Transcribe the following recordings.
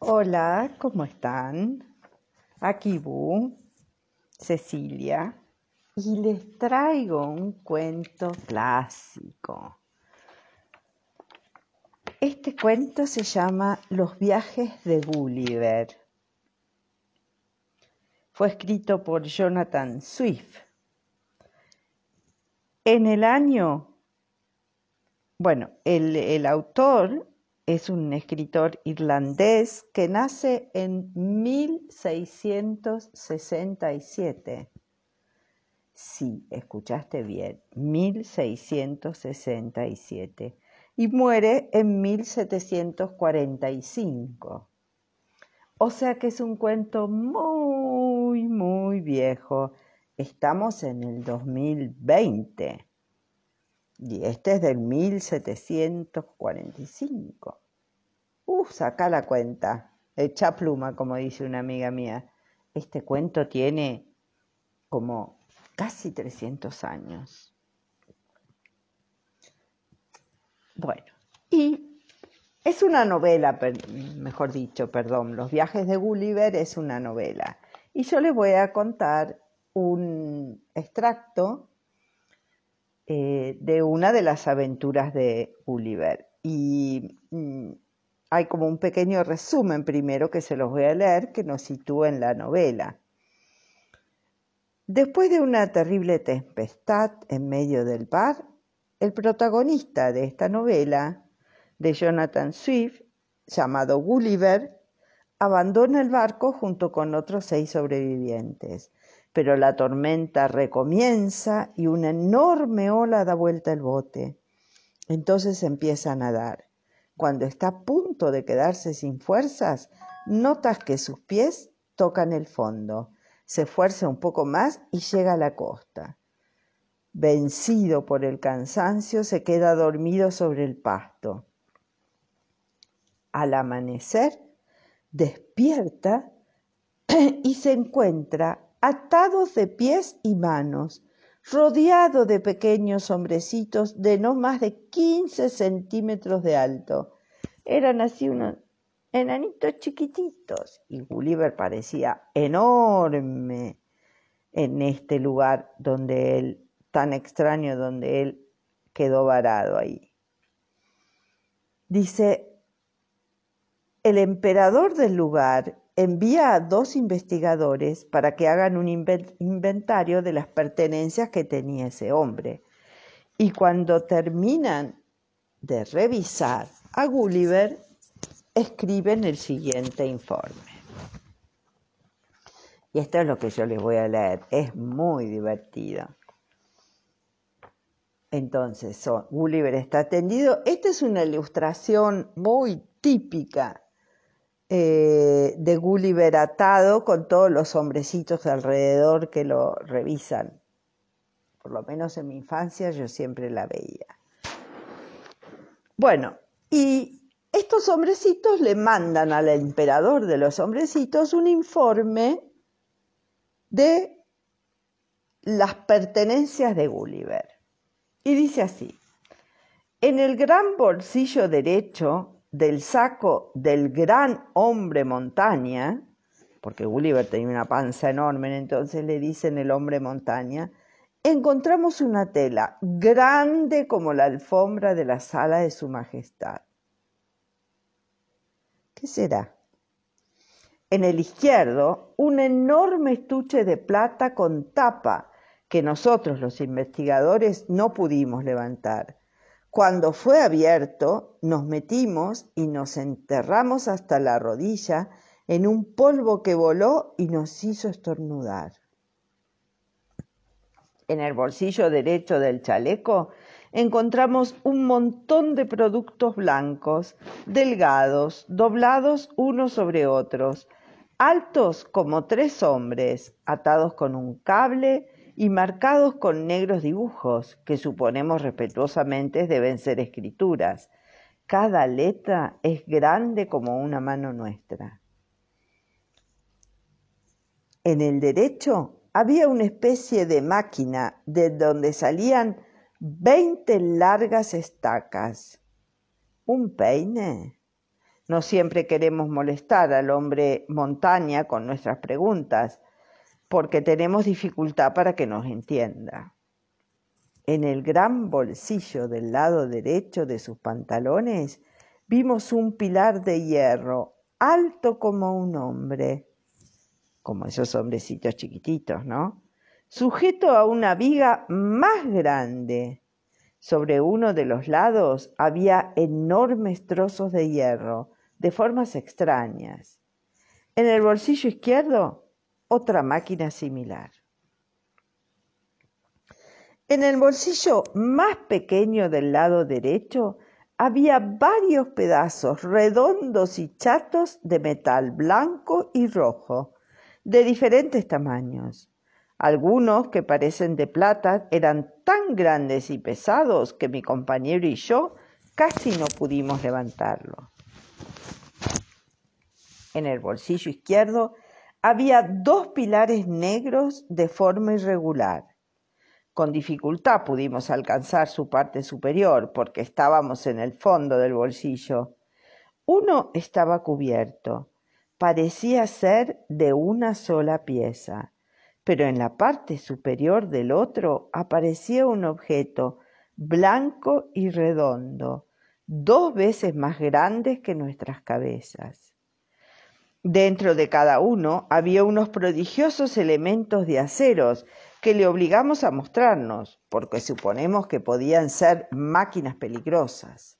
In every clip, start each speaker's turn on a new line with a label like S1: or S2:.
S1: Hola, ¿cómo están? Aquí Bu, Cecilia, y les traigo un cuento clásico. Este cuento se llama Los viajes de Gulliver. Fue escrito por Jonathan Swift. En el año, bueno, el, el autor es un escritor irlandés que nace en 1667. Sí, escuchaste bien, 1667. Y muere en 1745. O sea que es un cuento muy, muy viejo. Estamos en el 2020. Y este es del 1745. Uh, saca la cuenta. Echa pluma, como dice una amiga mía. Este cuento tiene como casi 300 años. Bueno, y es una novela, mejor dicho, perdón, Los viajes de Gulliver es una novela. Y yo les voy a contar un extracto eh, de una de las aventuras de Gulliver. Y mm, hay como un pequeño resumen primero que se los voy a leer que nos sitúa en la novela. Después de una terrible tempestad en medio del mar, el protagonista de esta novela, de Jonathan Swift, llamado Gulliver, abandona el barco junto con otros seis sobrevivientes pero la tormenta recomienza y una enorme ola da vuelta el bote. Entonces empieza a nadar. Cuando está a punto de quedarse sin fuerzas, notas que sus pies tocan el fondo. Se esfuerza un poco más y llega a la costa. Vencido por el cansancio, se queda dormido sobre el pasto. Al amanecer, despierta y se encuentra atados de pies y manos, rodeado de pequeños hombrecitos de no más de 15 centímetros de alto. Eran así unos enanitos chiquititos y Gulliver parecía enorme en este lugar donde él, tan extraño, donde él quedó varado ahí. Dice, el emperador del lugar envía a dos investigadores para que hagan un inventario de las pertenencias que tenía ese hombre. Y cuando terminan de revisar a Gulliver, escriben el siguiente informe. Y esto es lo que yo les voy a leer. Es muy divertido. Entonces, Gulliver está atendido. Esta es una ilustración muy típica eh, de Gulliver atado con todos los hombrecitos alrededor que lo revisan. Por lo menos en mi infancia yo siempre la veía. Bueno, y estos hombrecitos le mandan al emperador de los hombrecitos un informe de las pertenencias de Gulliver. Y dice así, en el gran bolsillo derecho del saco del gran hombre montaña, porque Gulliver tenía una panza enorme, entonces le dicen el hombre montaña, encontramos una tela grande como la alfombra de la sala de su majestad. ¿Qué será? En el izquierdo, un enorme estuche de plata con tapa que nosotros los investigadores no pudimos levantar cuando fue abierto, nos metimos y nos enterramos hasta la rodilla en un polvo que voló y nos hizo estornudar. En el bolsillo derecho del chaleco encontramos un montón de productos blancos, delgados, doblados unos sobre otros, altos como tres hombres, atados con un cable y marcados con negros dibujos, que suponemos respetuosamente deben ser escrituras. Cada letra es grande como una mano nuestra. En el derecho había una especie de máquina de donde salían veinte largas estacas. ¿Un peine? No siempre queremos molestar al hombre montaña con nuestras preguntas, porque tenemos dificultad para que nos entienda. En el gran bolsillo del lado derecho de sus pantalones vimos un pilar de hierro, alto como un hombre, como esos hombrecitos chiquititos, ¿no? Sujeto a una viga más grande. Sobre uno de los lados había enormes trozos de hierro, de formas extrañas. En el bolsillo izquierdo, otra máquina similar. En el bolsillo más pequeño del lado derecho había varios pedazos redondos y chatos de metal blanco y rojo, de diferentes tamaños. Algunos que parecen de plata eran tan grandes y pesados que mi compañero y yo casi no pudimos levantarlo. En el bolsillo izquierdo había dos pilares negros de forma irregular. Con dificultad pudimos alcanzar su parte superior porque estábamos en el fondo del bolsillo. Uno estaba cubierto. Parecía ser de una sola pieza, pero en la parte superior del otro aparecía un objeto blanco y redondo, dos veces más grande que nuestras cabezas. Dentro de cada uno había unos prodigiosos elementos de aceros que le obligamos a mostrarnos, porque suponemos que podían ser máquinas peligrosas.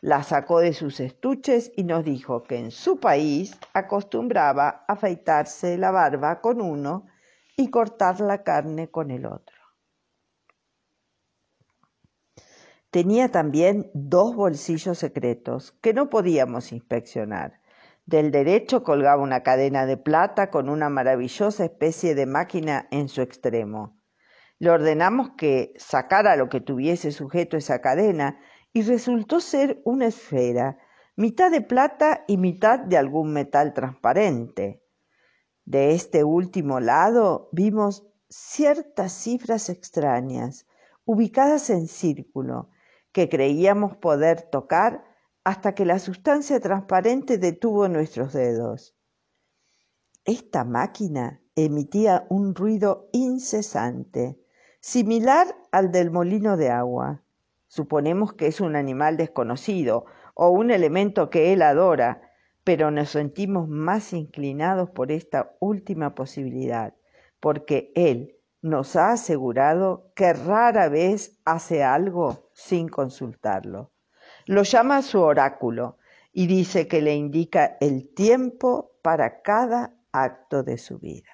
S1: La sacó de sus estuches y nos dijo que en su país acostumbraba afeitarse la barba con uno y cortar la carne con el otro. Tenía también dos bolsillos secretos que no podíamos inspeccionar del derecho colgaba una cadena de plata con una maravillosa especie de máquina en su extremo. Le ordenamos que sacara lo que tuviese sujeto esa cadena y resultó ser una esfera, mitad de plata y mitad de algún metal transparente. De este último lado vimos ciertas cifras extrañas, ubicadas en círculo, que creíamos poder tocar hasta que la sustancia transparente detuvo nuestros dedos. Esta máquina emitía un ruido incesante, similar al del molino de agua. Suponemos que es un animal desconocido o un elemento que él adora, pero nos sentimos más inclinados por esta última posibilidad, porque él nos ha asegurado que rara vez hace algo sin consultarlo. Lo llama su oráculo y dice que le indica el tiempo para cada acto de su vida.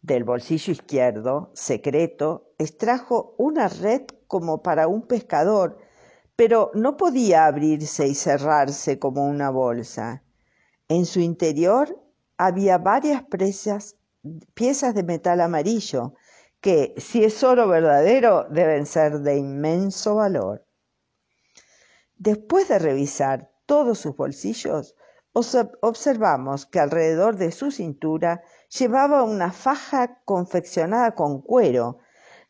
S1: Del bolsillo izquierdo, secreto, extrajo una red como para un pescador, pero no podía abrirse y cerrarse como una bolsa. En su interior había varias piezas de metal amarillo que, si es oro verdadero, deben ser de inmenso valor. Después de revisar todos sus bolsillos, observamos que alrededor de su cintura llevaba una faja confeccionada con cuero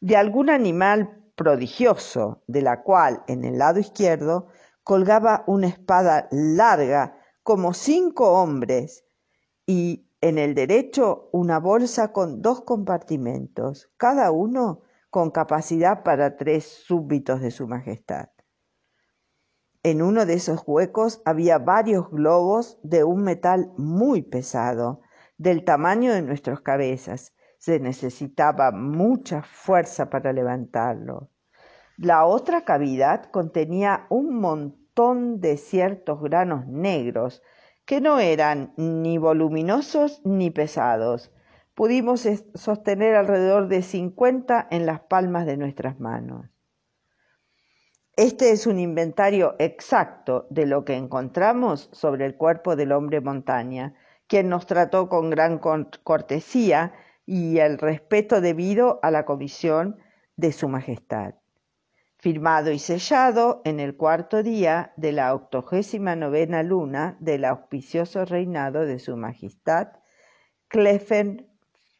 S1: de algún animal prodigioso, de la cual en el lado izquierdo colgaba una espada larga como cinco hombres y en el derecho una bolsa con dos compartimentos, cada uno con capacidad para tres súbditos de su majestad. En uno de esos huecos había varios globos de un metal muy pesado, del tamaño de nuestras cabezas. Se necesitaba mucha fuerza para levantarlo. La otra cavidad contenía un montón de ciertos granos negros que no eran ni voluminosos ni pesados. Pudimos sostener alrededor de 50 en las palmas de nuestras manos. Este es un inventario exacto de lo que encontramos sobre el cuerpo del hombre montaña, quien nos trató con gran cortesía y el respeto debido a la comisión de su majestad firmado y sellado en el cuarto día de la octogésima novena luna del auspicioso reinado de su majestad Clefen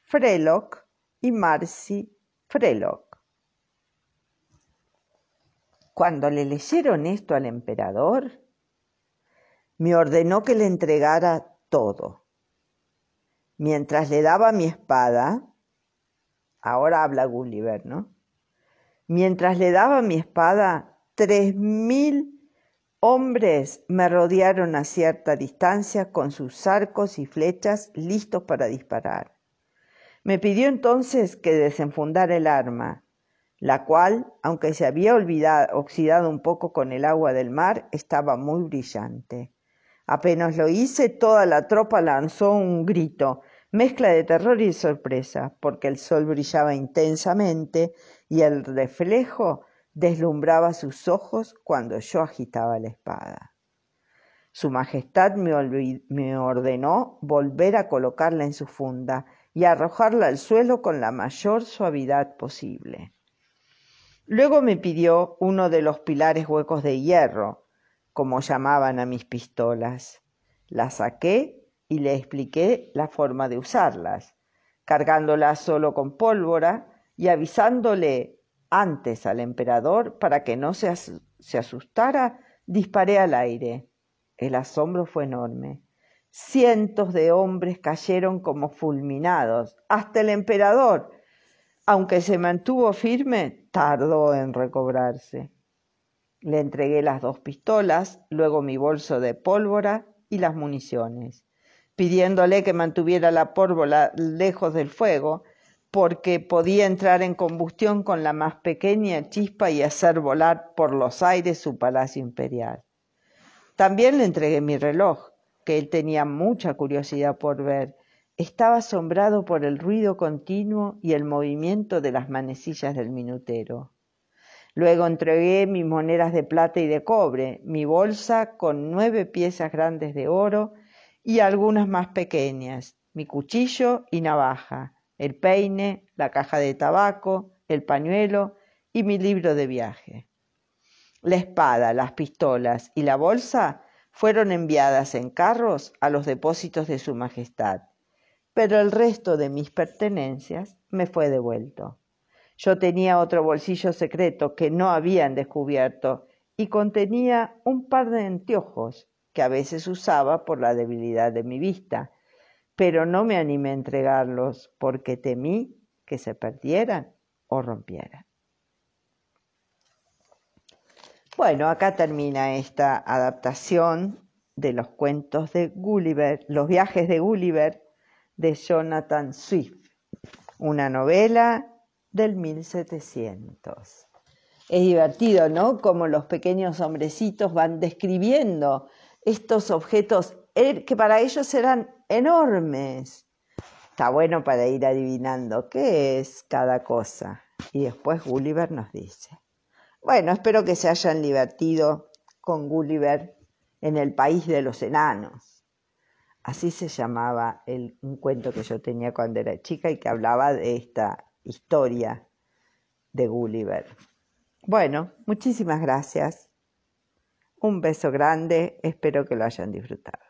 S1: Frelock y Marcy Frelock. Cuando le leyeron esto al emperador, me ordenó que le entregara todo. Mientras le daba mi espada, ahora habla Gulliver, ¿no? Mientras le daba mi espada, tres mil hombres me rodearon a cierta distancia con sus arcos y flechas listos para disparar. Me pidió entonces que desenfundara el arma, la cual, aunque se había oxidado un poco con el agua del mar, estaba muy brillante. Apenas lo hice, toda la tropa lanzó un grito, mezcla de terror y sorpresa, porque el sol brillaba intensamente y el reflejo deslumbraba sus ojos cuando yo agitaba la espada. Su Majestad me, ordenó volver a colocarla en su funda y arrojarla al suelo con la mayor suavidad posible. Luego me pidió uno de los pilares huecos de hierro, como llamaban a mis pistolas. La saqué y le expliqué la forma de usarlas, cargándolas solo con pólvora y avisándole antes al emperador para que no se, asustara, disparé al aire. El asombro fue enorme. Cientos de hombres cayeron como fulminados. Hasta el emperador, aunque se mantuvo firme, tardó en recobrarse. Le entregué las dos pistolas, luego mi bolso de pólvora y las municiones, pidiéndole que mantuviera la pólvora lejos del fuego porque podía entrar en combustión con la más pequeña chispa y hacer volar por los aires su palacio imperial. También le entregué mi reloj, que él tenía mucha curiosidad por ver. Estaba asombrado por el ruido continuo y el movimiento de las manecillas del minutero. Luego entregué mis monedas de plata y de cobre, mi bolsa con nueve piezas grandes de oro y algunas más pequeñas, mi cuchillo y navaja, el peine, la caja de tabaco, el pañuelo y mi libro de viaje. La espada, las pistolas y la bolsa fueron enviadas en carros a los depósitos de Su Majestad, pero el resto de mis pertenencias me fue devuelto. Yo tenía otro bolsillo secreto que no habían descubierto y contenía un par de anteojos que a veces usaba por la debilidad de mi vista pero no me animé a entregarlos porque temí que se perdieran o rompieran. Bueno, acá termina esta adaptación de los cuentos de Gulliver, los viajes de Gulliver de Jonathan Swift, una novela del 1700. Es divertido, ¿no? Como los pequeños hombrecitos van describiendo estos objetos que para ellos eran enormes. Está bueno para ir adivinando qué es cada cosa. Y después Gulliver nos dice. Bueno, espero que se hayan divertido con Gulliver en el país de los enanos. Así se llamaba el, un cuento que yo tenía cuando era chica y que hablaba de esta historia de Gulliver. Bueno, muchísimas gracias. Un beso grande, espero que lo hayan disfrutado.